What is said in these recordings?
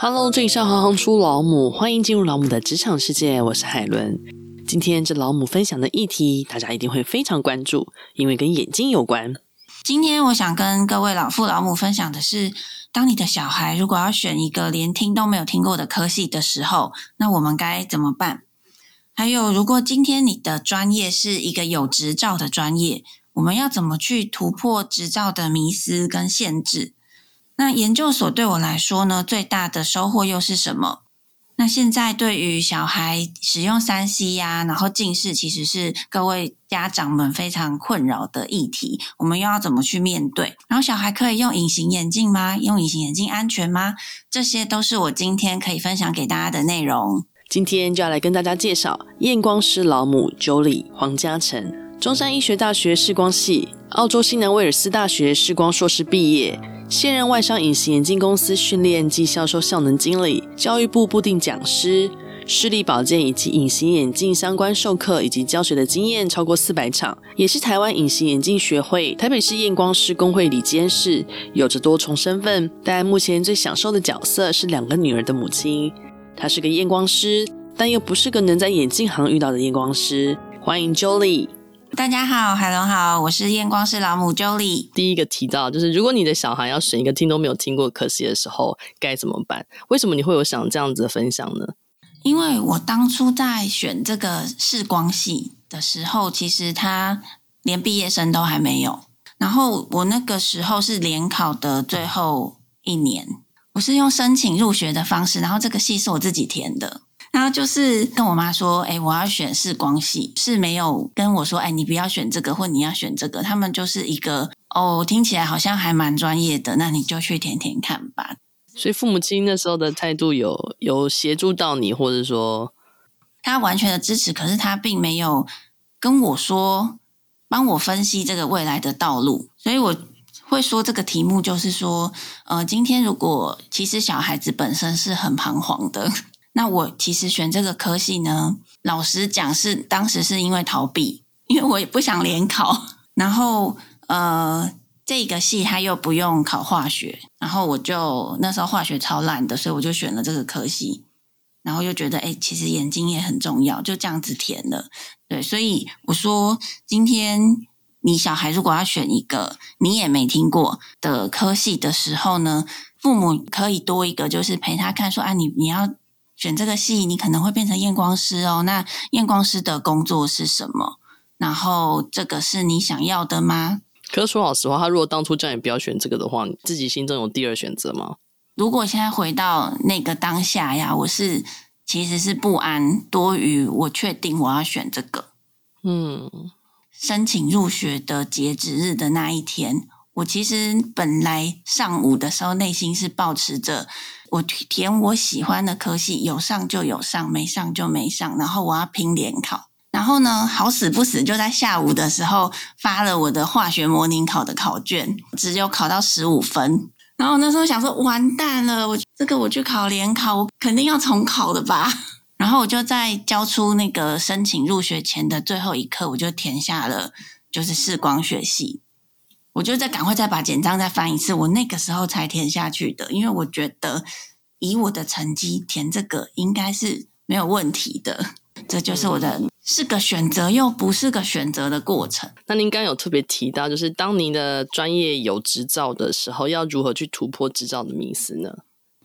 Hello，这里是行行出老母，欢迎进入老母的职场世界，我是海伦。今天这老母分享的议题，大家一定会非常关注，因为跟眼睛有关。今天我想跟各位老父老母分享的是，当你的小孩如果要选一个连听都没有听过的科系的时候，那我们该怎么办？还有，如果今天你的专业是一个有执照的专业，我们要怎么去突破执照的迷思跟限制？那研究所对我来说呢，最大的收获又是什么？那现在对于小孩使用 3C 呀，然后近视其实是各位家长们非常困扰的议题，我们又要怎么去面对？然后小孩可以用隐形眼镜吗？用隐形眼镜安全吗？这些都是我今天可以分享给大家的内容。今天就要来跟大家介绍验光师老母 Jolie 黄嘉诚，中山医学大学视光系，澳洲新南威尔斯大学视光硕士毕业。现任外商隐形眼镜公司训练及销售效能经理，教育部部定讲师，视力保健以及隐形眼镜相关授课以及教学的经验超过四百场，也是台湾隐形眼镜学会台北市验光师公会理监事，有着多重身份，但目前最享受的角色是两个女儿的母亲。她是个验光师，但又不是个能在眼镜行遇到的验光师。欢迎 Jolie。大家好，海龙好，我是验光师老母 Jolie。第一个提到就是，如果你的小孩要选一个听都没有听过科系的时候，该怎么办？为什么你会有想这样子的分享呢？因为我当初在选这个视光系的时候，其实他连毕业生都还没有。然后我那个时候是联考的最后一年，我是用申请入学的方式，然后这个系是我自己填的。然后就是跟我妈说，哎，我要选视光系，是没有跟我说，哎，你不要选这个，或你要选这个。他们就是一个，哦，听起来好像还蛮专业的，那你就去填填看吧。所以父母亲那时候的态度有有协助到你，或者说他完全的支持，可是他并没有跟我说，帮我分析这个未来的道路。所以我会说这个题目就是说，呃，今天如果其实小孩子本身是很彷徨的。那我其实选这个科系呢，老实讲是当时是因为逃避，因为我也不想联考。然后呃，这个系它又不用考化学，然后我就那时候化学超烂的，所以我就选了这个科系。然后又觉得，哎，其实眼睛也很重要，就这样子填了。对，所以我说，今天你小孩如果要选一个你也没听过的科系的时候呢，父母可以多一个，就是陪他看说，啊，你你要。选这个系，你可能会变成验光师哦。那验光师的工作是什么？然后这个是你想要的吗？可是说老实话，他如果当初叫你不要选这个的话，你自己心中有第二选择吗？如果现在回到那个当下呀，我是其实是不安多于我确定我要选这个。嗯，申请入学的截止日的那一天，我其实本来上午的时候内心是抱持着。我填我喜欢的科系，有上就有上，没上就没上。然后我要拼联考，然后呢，好死不死就在下午的时候发了我的化学模拟考的考卷，只有考到十五分。然后那时候想说，完蛋了，我这个我去考联考，我肯定要重考的吧。然后我就在交出那个申请入学前的最后一刻，我就填下了就是视光学系。我就再赶快再把简章再翻一次，我那个时候才填下去的，因为我觉得以我的成绩填这个应该是没有问题的。这就是我的是个选择又不是个选择的过程。那您刚刚有特别提到，就是当您的专业有执照的时候，要如何去突破执照的迷思呢？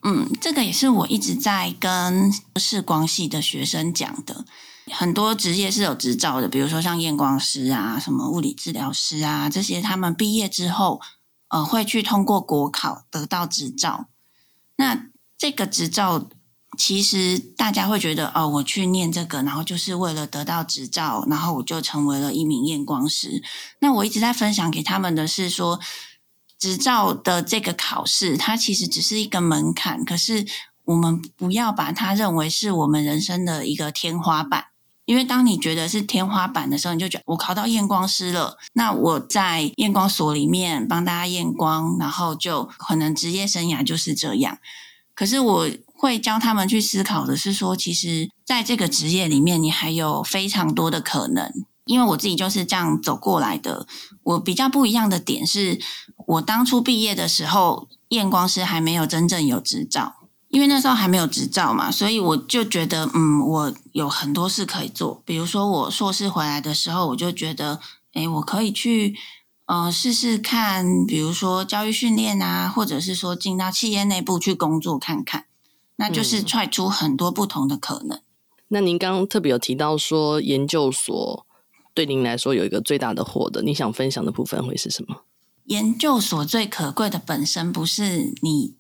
嗯，这个也是我一直在跟视光系的学生讲的。很多职业是有执照的，比如说像验光师啊、什么物理治疗师啊这些，他们毕业之后，呃，会去通过国考得到执照。那这个执照，其实大家会觉得，哦，我去念这个，然后就是为了得到执照，然后我就成为了一名验光师。那我一直在分享给他们的是说，执照的这个考试，它其实只是一个门槛，可是我们不要把它认为是我们人生的一个天花板。因为当你觉得是天花板的时候，你就觉得我考到验光师了，那我在验光所里面帮大家验光，然后就可能职业生涯就是这样。可是我会教他们去思考的是说，其实在这个职业里面，你还有非常多的可能。因为我自己就是这样走过来的。我比较不一样的点是，我当初毕业的时候，验光师还没有真正有执照。因为那时候还没有执照嘛，所以我就觉得，嗯，我有很多事可以做。比如说，我硕士回来的时候，我就觉得，诶，我可以去，呃，试试看，比如说教育训练啊，或者是说进到企业内部去工作看看，那就是踹出很多不同的可能。嗯。那您刚刚特别有提到说，研究所对您来说有一个最大的获得，你想分享的部分会是什么？研究所最可贵的本身不是你。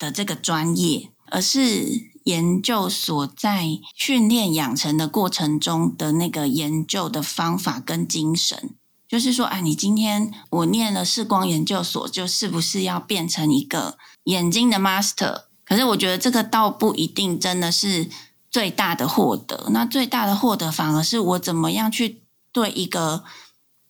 的这个专业，而是研究所在训练养成的过程中的那个研究的方法跟精神，就是说，啊，你今天我念了视光研究所，就是不是要变成一个眼睛的 master？可是我觉得这个倒不一定真的是最大的获得。那最大的获得反而是我怎么样去对一个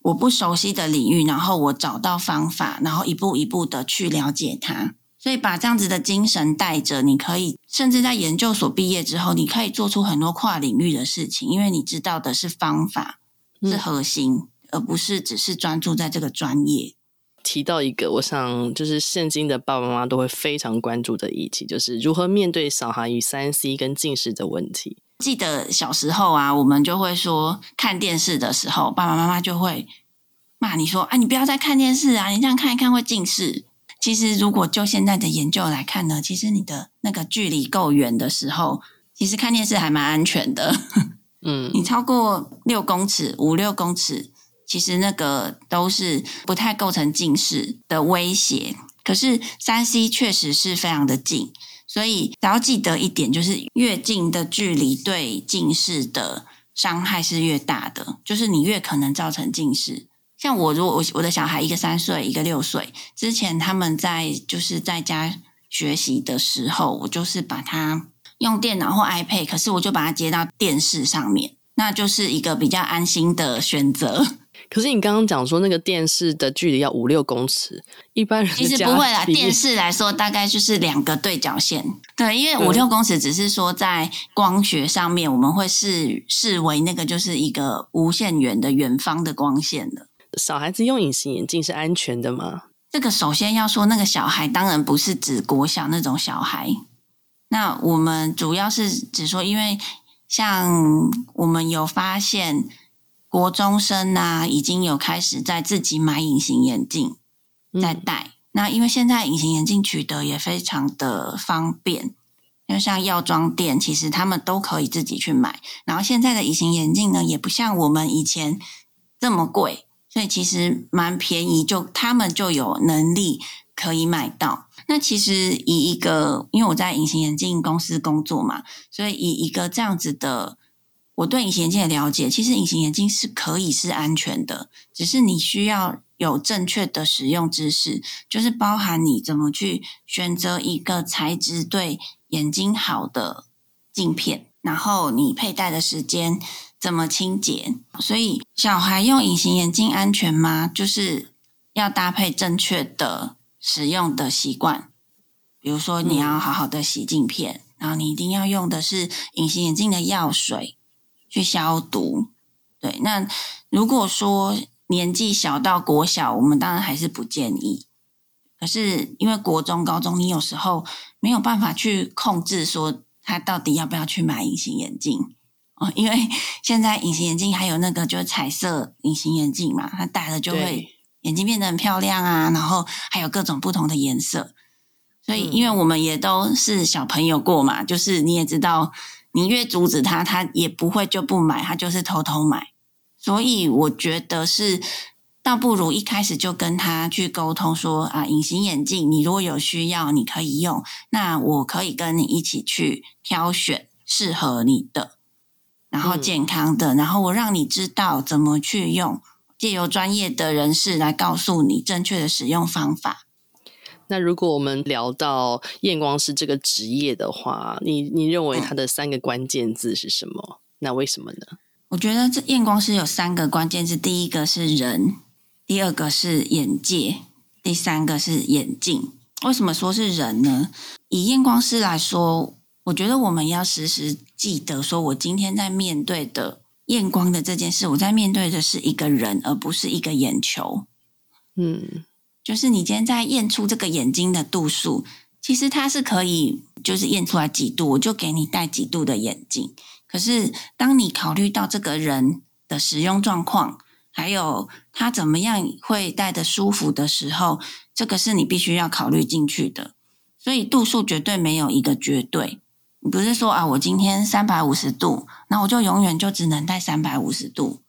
我不熟悉的领域，然后我找到方法，然后一步一步的去了解它。所以把这样子的精神带着，你可以甚至在研究所毕业之后，你可以做出很多跨领域的事情，因为你知道的是方法是核心，嗯、而不是只是专注在这个专业。提到一个，我想就是现今的爸爸妈妈都会非常关注的议题，就是如何面对小孩与三 C 跟近视的问题。记得小时候啊，我们就会说看电视的时候，爸爸妈妈就会骂你说：“啊，你不要再看电视啊，你这样看一看会近视。”其实，如果就现在的研究来看呢，其实你的那个距离够远的时候，其实看电视还蛮安全的。嗯，你超过六公尺、五六公尺，其实那个都是不太构成近视的威胁。可是三 C 确实是非常的近，所以只要记得一点，就是越近的距离对近视的伤害是越大的，就是你越可能造成近视。像我，如果我我的小孩一个三岁，一个六岁，之前他们在就是在家学习的时候，我就是把他用电脑或 iPad，可是我就把它接到电视上面，那就是一个比较安心的选择。可是你刚刚讲说那个电视的距离要五六公尺，一般人其实不会啦。电视来说，大概就是两个对角线。对，因为五六公尺只是说在光学上面，我们会视视为那个就是一个无限远的远方的光线的。小孩子用隐形眼镜是安全的吗？这个首先要说，那个小孩当然不是指国小那种小孩。那我们主要是指说，因为像我们有发现，国中生啊，已经有开始在自己买隐形眼镜在戴。嗯、那因为现在隐形眼镜取得也非常的方便，因为像药妆店，其实他们都可以自己去买。然后现在的隐形眼镜呢，也不像我们以前这么贵。所以其实蛮便宜，就他们就有能力可以买到。那其实以一个，因为我在隐形眼镜公司工作嘛，所以以一个这样子的，我对隐形眼镜的了解，其实隐形眼镜是可以是安全的，只是你需要有正确的使用知识，就是包含你怎么去选择一个材质对眼睛好的镜片，然后你佩戴的时间。怎么清洁？所以小孩用隐形眼镜安全吗？就是要搭配正确的使用的习惯。比如说，你要好好的洗镜片，然后你一定要用的是隐形眼镜的药水去消毒。对，那如果说年纪小到国小，我们当然还是不建议。可是因为国中、高中，你有时候没有办法去控制说他到底要不要去买隐形眼镜。因为现在隐形眼镜还有那个就是彩色隐形眼镜嘛，它戴了就会眼睛变得很漂亮啊，然后还有各种不同的颜色。所以，因为我们也都是小朋友过嘛，就是你也知道，你越阻止他，他也不会就不买，他就是偷偷买。所以，我觉得是倒不如一开始就跟他去沟通说啊，隐形眼镜你如果有需要，你可以用，那我可以跟你一起去挑选适合你的。然后健康的，嗯、然后我让你知道怎么去用，借由专业的人士来告诉你正确的使用方法。那如果我们聊到验光师这个职业的话，你你认为它的三个关键字是什么？嗯、那为什么呢？我觉得这验光师有三个关键字，第一个是人，第二个是眼界，第三个是眼镜。为什么说是人呢？以验光师来说。我觉得我们要时时记得，说我今天在面对的验光的这件事，我在面对的是一个人，而不是一个眼球。嗯，就是你今天在验出这个眼睛的度数，其实它是可以就是验出来几度，我就给你戴几度的眼镜。可是当你考虑到这个人的使用状况，还有他怎么样会戴的舒服的时候，这个是你必须要考虑进去的。所以度数绝对没有一个绝对。你不是说啊，我今天三百五十度，那我就永远就只能戴三百五十度，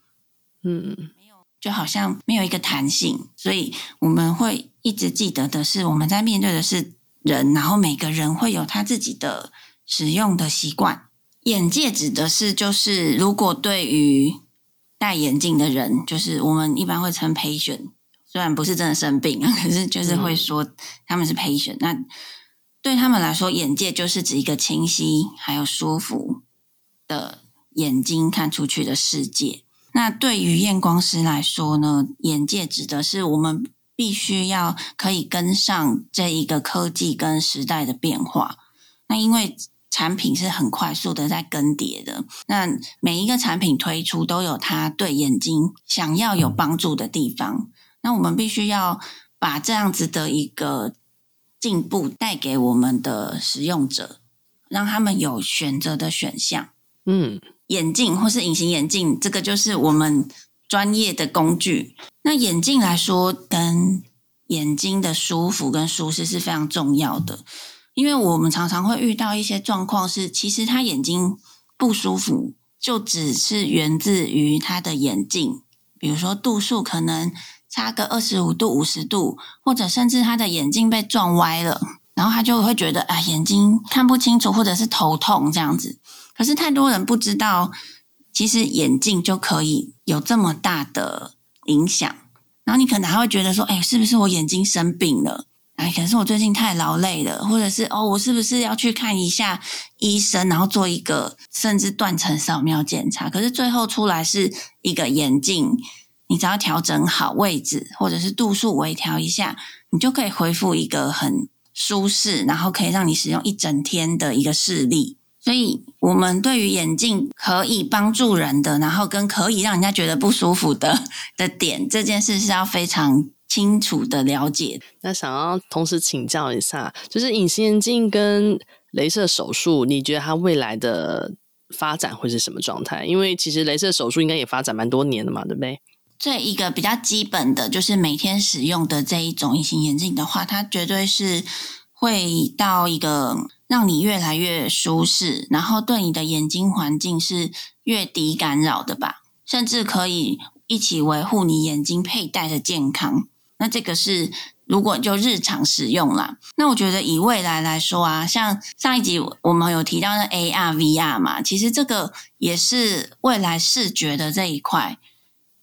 嗯，没有，就好像没有一个弹性。所以我们会一直记得的是，我们在面对的是人，然后每个人会有他自己的使用的习惯。眼界指的是，就是如果对于戴眼镜的人，就是我们一般会称 patient，虽然不是真的生病啊，可是就是会说他们是 patient，嗯，那。对他们来说，眼界就是指一个清晰还有舒服的眼睛看出去的世界。那对于验光师来说呢，眼界指的是我们必须要可以跟上这一个科技跟时代的变化。那因为产品是很快速的在更迭的，那每一个产品推出都有它对眼睛想要有帮助的地方。那我们必须要把这样子的一个。进步带给我们的使用者，让他们有选择的选项。嗯，眼镜或是隐形眼镜，这个就是我们专业的工具。那眼镜来说，跟眼睛的舒服跟舒适是非常重要的，因为我们常常会遇到一些状况是，其实他眼睛不舒服，就只是源自于他的眼镜，比如说度数可能。差个二十五度、五十度，或者甚至他的眼镜被撞歪了，然后他就会觉得啊，眼睛看不清楚，或者是头痛这样子。可是太多人不知道，其实眼镜就可以有这么大的影响。然后你可能还会觉得说，哎，是不是我眼睛生病了？哎，可是我最近太劳累了，或者是哦，我是不是要去看一下医生，然后做一个甚至断层扫描检查？可是最后出来是一个眼镜。你只要调整好位置，或者是度数微调一下，你就可以恢复一个很舒适，然后可以让你使用一整天的一个视力。所以，我们对于眼镜可以帮助人的，然后跟可以让人家觉得不舒服的的点，这件事是要非常清楚的了解。那想要同时请教一下，就是隐形眼镜跟镭射手术，你觉得它未来的发展会是什么状态？因为其实镭射手术应该也发展蛮多年的嘛，对不对？这一个比较基本的就是每天使用的这一种隐形眼镜的话，它绝对是会到一个让你越来越舒适，然后对你的眼睛环境是越低干扰的吧，甚至可以一起维护你眼睛佩戴的健康。那这个是如果就日常使用啦，那我觉得以未来来说啊，像上一集我们有提到的 AR、VR 嘛，其实这个也是未来视觉的这一块。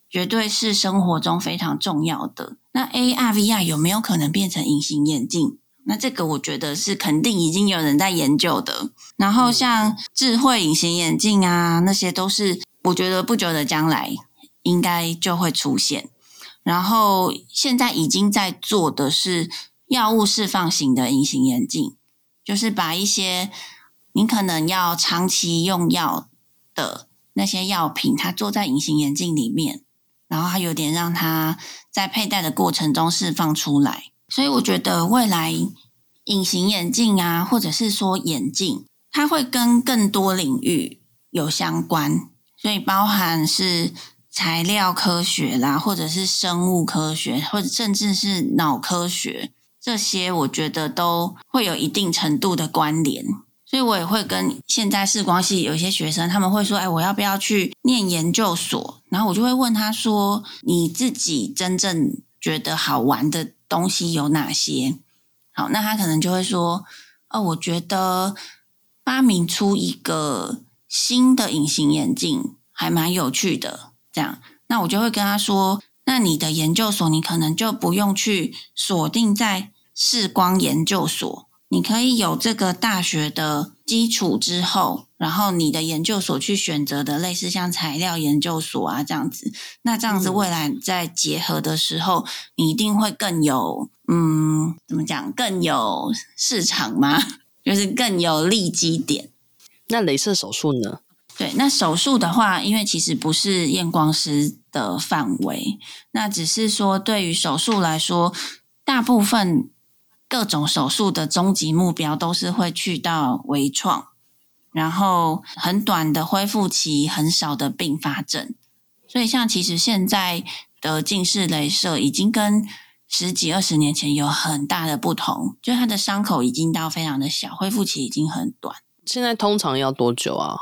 绝对是生活中非常重要的。那 AR、VR 有没有可能变成隐形眼镜？那这个我觉得是肯定已经有人在研究的。然后像智慧隐形眼镜啊，那些都是我觉得不久的将来应该就会出现。然后现在已经在做的是药物释放型的隐形眼镜，就是把一些你可能要长期用药的那些药品，它做在隐形眼镜里面。然后它有点让它在佩戴的过程中释放出来，所以我觉得未来隐形眼镜啊，或者是说眼镜，它会跟更多领域有相关，所以包含是材料科学啦，或者是生物科学，或者甚至是脑科学，这些我觉得都会有一定程度的关联。所以我也会跟现在视光系有一些学生，他们会说：“哎，我要不要去念研究所？”然后我就会问他说：“你自己真正觉得好玩的东西有哪些？”好，那他可能就会说：“哦，我觉得发明出一个新的隐形眼镜还蛮有趣的。”这样，那我就会跟他说：“那你的研究所，你可能就不用去锁定在视光研究所。”你可以有这个大学的基础之后，然后你的研究所去选择的类似像材料研究所啊这样子，那这样子未来在结合的时候，你一定会更有嗯，怎么讲，更有市场吗？就是更有利基点。那镭射手术呢？对，那手术的话，因为其实不是验光师的范围，那只是说对于手术来说，大部分。各种手术的终极目标都是会去到微创，然后很短的恢复期，很少的并发症。所以，像其实现在的近视雷射已经跟十几二十年前有很大的不同，就它的伤口已经到非常的小，恢复期已经很短。现在通常要多久啊？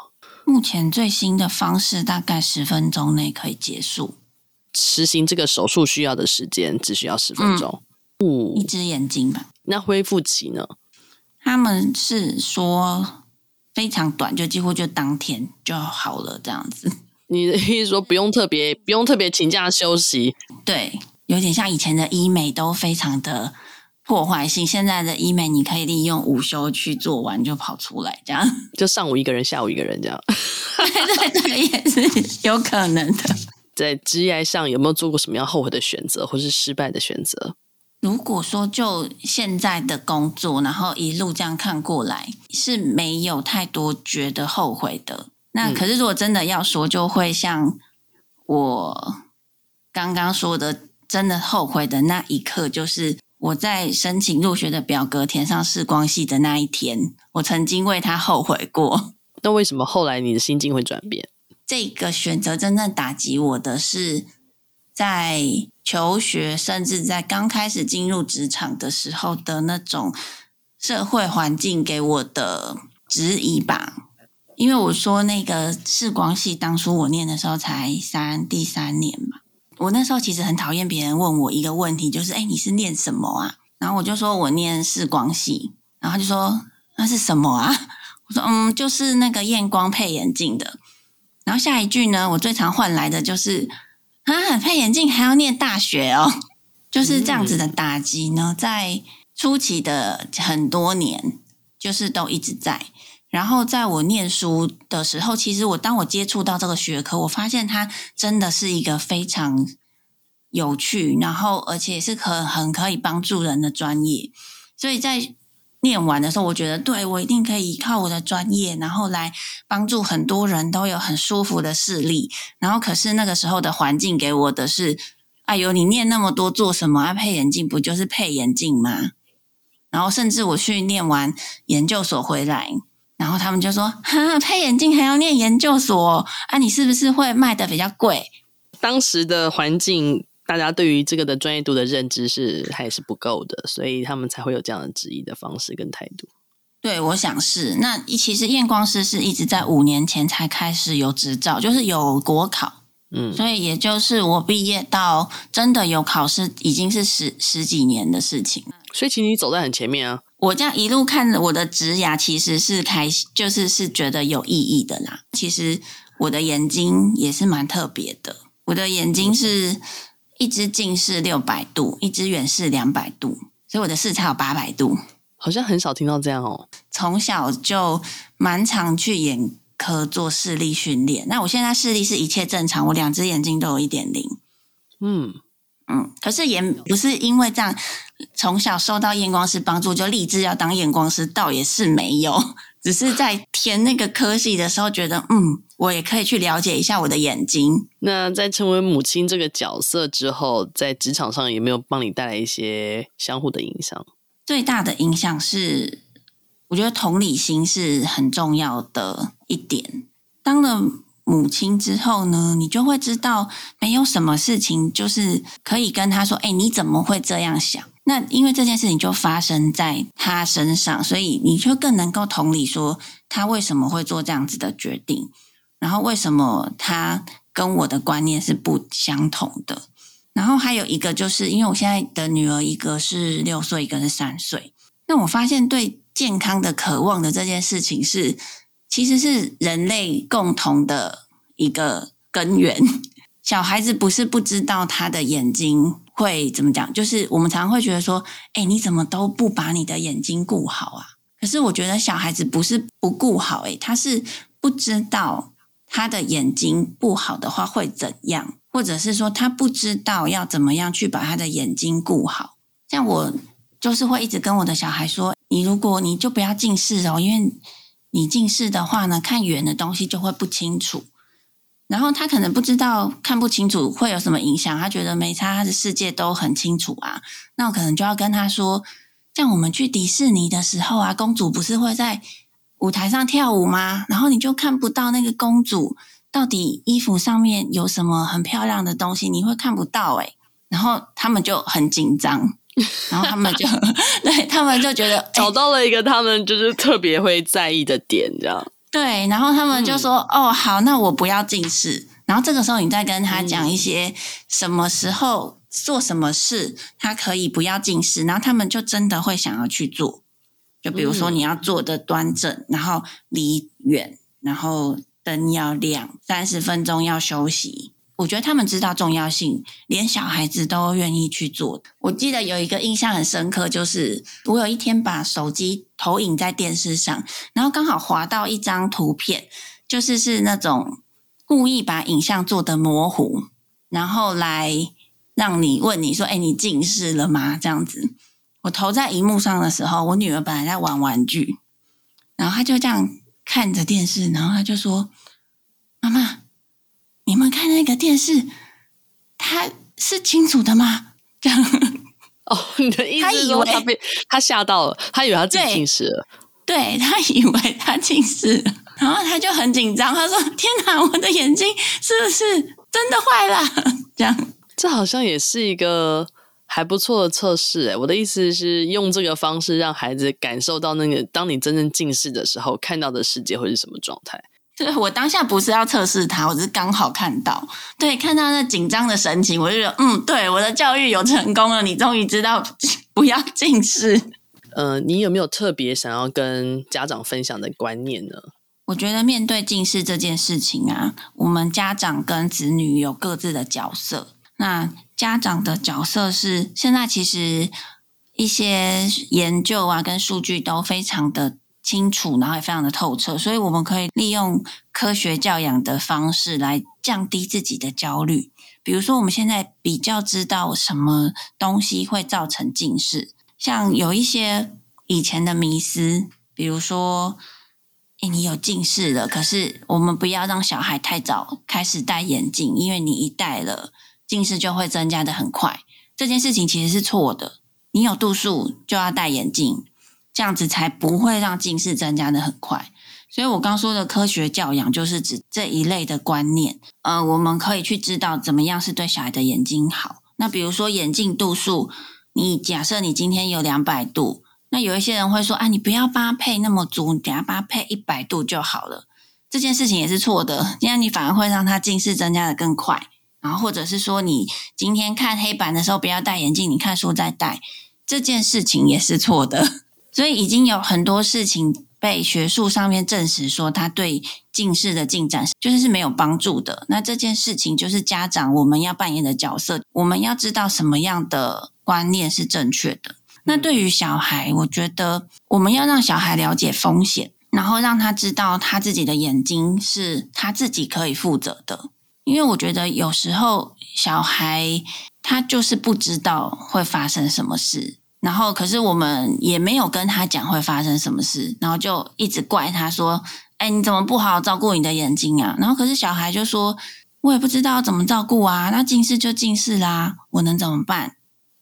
目前最新的方式大概十分钟内可以结束。实行这个手术需要的时间只需要十分钟。嗯，一只眼睛吧。那恢复期呢？他们是说非常短，就几乎就当天就好了这样子。你的意思说不用特别不用特别请假休息？对，有点像以前的医美都非常的破坏性，现在的医美你可以利用午休去做完就跑出来，这样 就上午一个人，下午一个人这样。对对对，也是有可能的。在职业上有没有做过什么样后悔的选择，或是失败的选择？如果说就现在的工作，然后一路这样看过来，是没有太多觉得后悔的。那可是，如果真的要说，就会像我刚刚说的，真的后悔的那一刻，就是我在申请入学的表格填上视光系的那一天，我曾经为他后悔过。那为什么后来你的心境会转变？这个选择真正打击我的是，在求学，甚至在刚开始进入职场的时候的那种社会环境给我的质疑吧。因为我说那个视光系，当初我念的时候才三第三年嘛，我那时候其实很讨厌别人问我一个问题，就是“哎，你是念什么啊？”然后我就说我念视光系，然后他就说那是什么啊？我说嗯，就是那个验光配眼镜的。然后下一句呢，我最常换来的就是啊，配眼镜还要念大学哦，就是这样子的打击呢，在初期的很多年，就是都一直在。然后在我念书的时候，其实我当我接触到这个学科，我发现它真的是一个非常有趣，然后而且是可很可以帮助人的专业。所以在念完的时候，我觉得对，我一定可以依靠我的专业，然后来帮助很多人都有很舒服的视力。然后可是那个时候的环境给我的是，哎呦，你念那么多做什么？啊，配眼镜不就是配眼镜吗？然后甚至我去念完研究所回来。然后他们就说：“哈，配眼镜还要念研究所啊？你是不是会卖的比较贵？”当时的环境，大家对于这个的专业度的认知是还是不够的，所以他们才会有这样的质疑的方式跟态度。对，我想是。那其实验光师是一直在五年前才开始有执照，就是有国考。嗯，所以也就是我毕业到真的有考试，已经是十十几年的事情。所以其实你走在很前面啊。我这样一路看着我的职涯，其实是开心，就是是觉得有意义的啦。其实我的眼睛也是蛮特别的，我的眼睛是一只近视六百度，一只远视两百度，所以我的视差有八百度。好像很少听到这样哦。从小就蛮常去眼科做视力训练。那我现在视力是一切正常，我两只眼睛都有一点零。嗯。嗯，可是也不是因为这样，从小受到验光师帮助就立志要当验光师，倒也是没有，只是在填那个科系的时候觉得，嗯，我也可以去了解一下我的眼睛。那在成为母亲这个角色之后，在职场上有没有帮你带来一些相互的影响？最大的影响是，我觉得同理心是很重要的一点。当了。母亲之后呢，你就会知道，没有什么事情就是可以跟他说：“哎，你怎么会这样想？”那因为这件事情就发生在他身上，所以你就更能够同理说他为什么会做这样子的决定，然后为什么他跟我的观念是不相同的。然后还有一个就是，因为我现在的女儿一个是六岁，一个是三岁，那我发现对健康的渴望的这件事情是。其实是人类共同的一个根源。小孩子不是不知道他的眼睛会怎么讲，就是我们常常会觉得说：“哎，你怎么都不把你的眼睛顾好啊？”可是我觉得小孩子不是不顾好，哎，他是不知道他的眼睛不好的话会怎样，或者是说他不知道要怎么样去把他的眼睛顾好。像我就是会一直跟我的小孩说：“你如果你就不要近视哦，因为。”你近视的话呢，看远的东西就会不清楚。然后他可能不知道看不清楚会有什么影响，他觉得没差，他的世界都很清楚啊。那我可能就要跟他说，像我们去迪士尼的时候啊，公主不是会在舞台上跳舞吗？然后你就看不到那个公主到底衣服上面有什么很漂亮的东西，你会看不到诶、欸、然后他们就很紧张，然后他们就 对他们就觉得 找到了一个他们就是特别会在意的点，这样对，然后他们就说：“嗯、哦，好，那我不要近视。”然后这个时候你再跟他讲一些什么时候。做什么事，他可以不要近视，然后他们就真的会想要去做。就比如说，你要坐的端正，嗯、然后离远，然后灯要亮，三十分钟要休息。我觉得他们知道重要性，连小孩子都愿意去做。我记得有一个印象很深刻，就是我有一天把手机投影在电视上，然后刚好滑到一张图片，就是是那种故意把影像做得模糊，然后来。让你问你说：“哎，你近视了吗？”这样子，我投在荧幕上的时候，我女儿本来在玩玩具，然后她就这样看着电视，然后她就说：“，那个电视，他是清楚的吗？”这 样哦，你的意思是说他被他吓到了，他以为他自己近视了，对，他以为他近视了，然后他就很紧张，他说：“天哪，我的眼睛是不是真的坏了？” 这样。这好像也是一个还不错的测试诶，我的意思是用这个方式让孩子感受到那个，当你真正近视的时候，看到的世界会是什么状态？对，我当下不是要测试他，我只是刚好看到，对，看到那紧张的神情，我就觉得，嗯，对，我的教育有成功了，你终于知道 不要近视。呃，你有没有特别想要跟家长分享的观念呢？我觉得面对近视这件事情啊，我们家长跟子女有各自的角色。那家长的角色是，现在其实一些研究啊跟数据都非常的清楚，然后也非常的透彻，所以我们可以利用科学教养的方式来降低自己的焦虑。比如说，我们现在比较知道什么东西会造成近视，像有一些以前的迷思，比如说，诶，你有近视了，可是我们不要让小孩太早开始戴眼镜，因为你一戴了。近视就会增加的很快，这件事情其实是错的。你有度数就要戴眼镜，这样子才不会让近视增加的很快。所以我刚说的科学教养就是指这一类的观念。呃，我们可以去知道怎么样是对小孩的眼睛好。那比如说眼镜度数，你假设你今天有两百度，那有一些人会说啊，你不要帮他配那么足，你等下帮他配一百度就好了。这件事情也是错的，这样你反而会让他近视增加的更快。然后，或者是说，你今天看黑板的时候不要戴眼镜，你看书再戴，这件事情也是错的。所以，已经有很多事情被学术上面证实说，它对近视的进展就是是没有帮助的。那这件事情就是家长我们要扮演的角色，我们要知道什么样的观念是正确的。那对于小孩，我觉得我们要让小孩了解风险，然后让他知道他自己的眼睛是他自己可以负责的。因为我觉得有时候小孩他就是不知道会发生什么事，然后可是我们也没有跟他讲会发生什么事，然后就一直怪他说：“哎，你怎么不好好照顾你的眼睛啊？”然后可是小孩就说：“我也不知道怎么照顾啊，那近视就近视啦，我能怎么办？”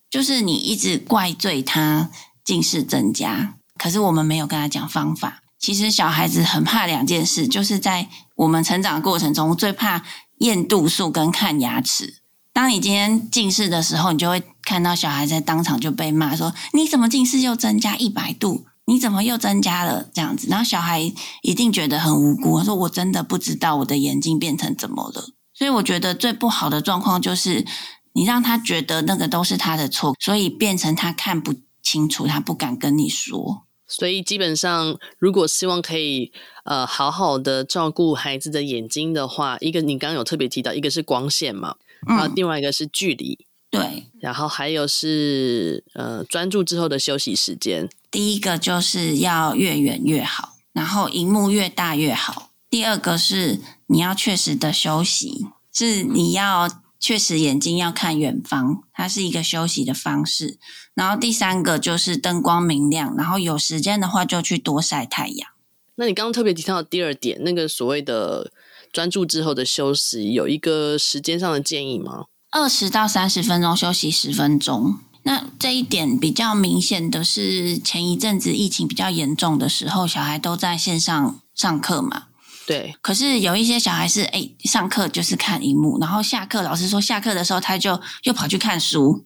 就是你一直怪罪他近视增加，可是我们没有跟他讲方法。其实小孩子很怕两件事，就是在我们成长过程中最怕。验度数跟看牙齿，当你今天近视的时候，你就会看到小孩在当场就被骂说：“你怎么近视又增加一百度？你怎么又增加了这样子？”然后小孩一定觉得很无辜，他说：“我真的不知道我的眼睛变成怎么了。”所以我觉得最不好的状况就是你让他觉得那个都是他的错，所以变成他看不清楚，他不敢跟你说。所以基本上，如果希望可以呃好好的照顾孩子的眼睛的话，一个你刚刚有特别提到，一个是光线嘛，然后另外一个是距离，对，然后还有是呃专注之后的休息时间。第一个就是要越远越好，然后荧幕越大越好。第二个是你要确实的休息，是你要。确实，眼睛要看远方，它是一个休息的方式。然后第三个就是灯光明亮，然后有时间的话就去多晒太阳。那你刚刚特别提到的第二点，那个所谓的专注之后的休息，有一个时间上的建议吗？二十到三十分钟休息十分钟，那这一点比较明显的是，前一阵子疫情比较严重的时候，小孩都在线上上课嘛。对。可是有一些小孩是，哎，上课就是看荧幕，然后下课老师说下课的时候，他就又跑去看书，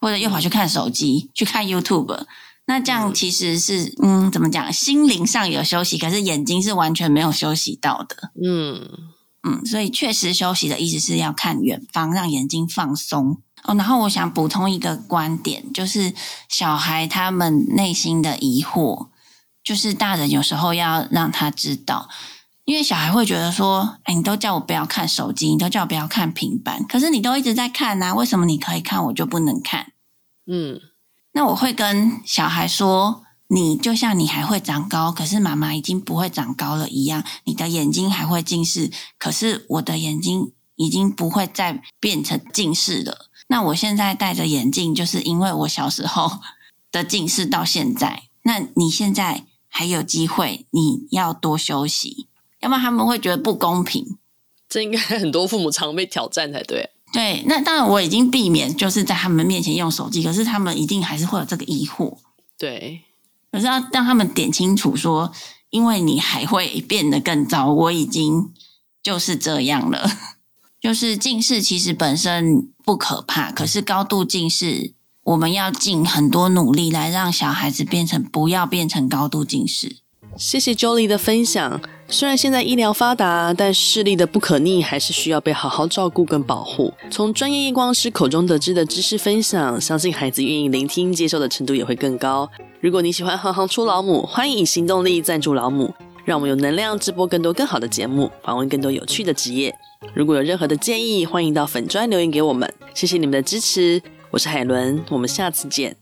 或者又跑去看手机，去看 YouTube。那这样其实是，嗯，怎么讲？心灵上有休息，可是眼睛是完全没有休息到的。嗯嗯，所以确实休息的意思是要看远方，让眼睛放松。哦，然后我想补充一个观点，就是小孩他们内心的疑惑，就是大人有时候要让他知道，因为小孩会觉得说，哎，你都叫我不要看手机，你都叫我不要看平板，可是你都一直在看啊，为什么你可以看，我就不能看？嗯，那我会跟小孩说，你就像你还会长高，可是妈妈已经不会长高了一样，你的眼睛还会近视，可是我的眼睛已经不会再变成近视了。那我现在戴着眼镜，就是因为我小时候的近视到现在。那你现在还有机会，你要多休息，要不然他们会觉得不公平。这应该很多父母常被挑战才对。对，那当然我已经避免就是在他们面前用手机，可是他们一定还是会有这个疑惑。对，可是要让他们点清楚说，因为你还会变得更糟，我已经就是这样了。就是近视其实本身不可怕，可是高度近视，我们要尽很多努力来让小孩子变成不要变成高度近视。谢谢 Jolie 的分享。虽然现在医疗发达，但视力的不可逆还是需要被好好照顾跟保护。从专业验光师口中得知的知识分享，相信孩子愿意聆听接受的程度也会更高。如果你喜欢行行出老母，欢迎以行动力赞助老母，让我们有能量直播更多更好的节目，访问更多有趣的职业。如果有任何的建议，欢迎到粉专留言给我们。谢谢你们的支持，我是海伦，我们下次见。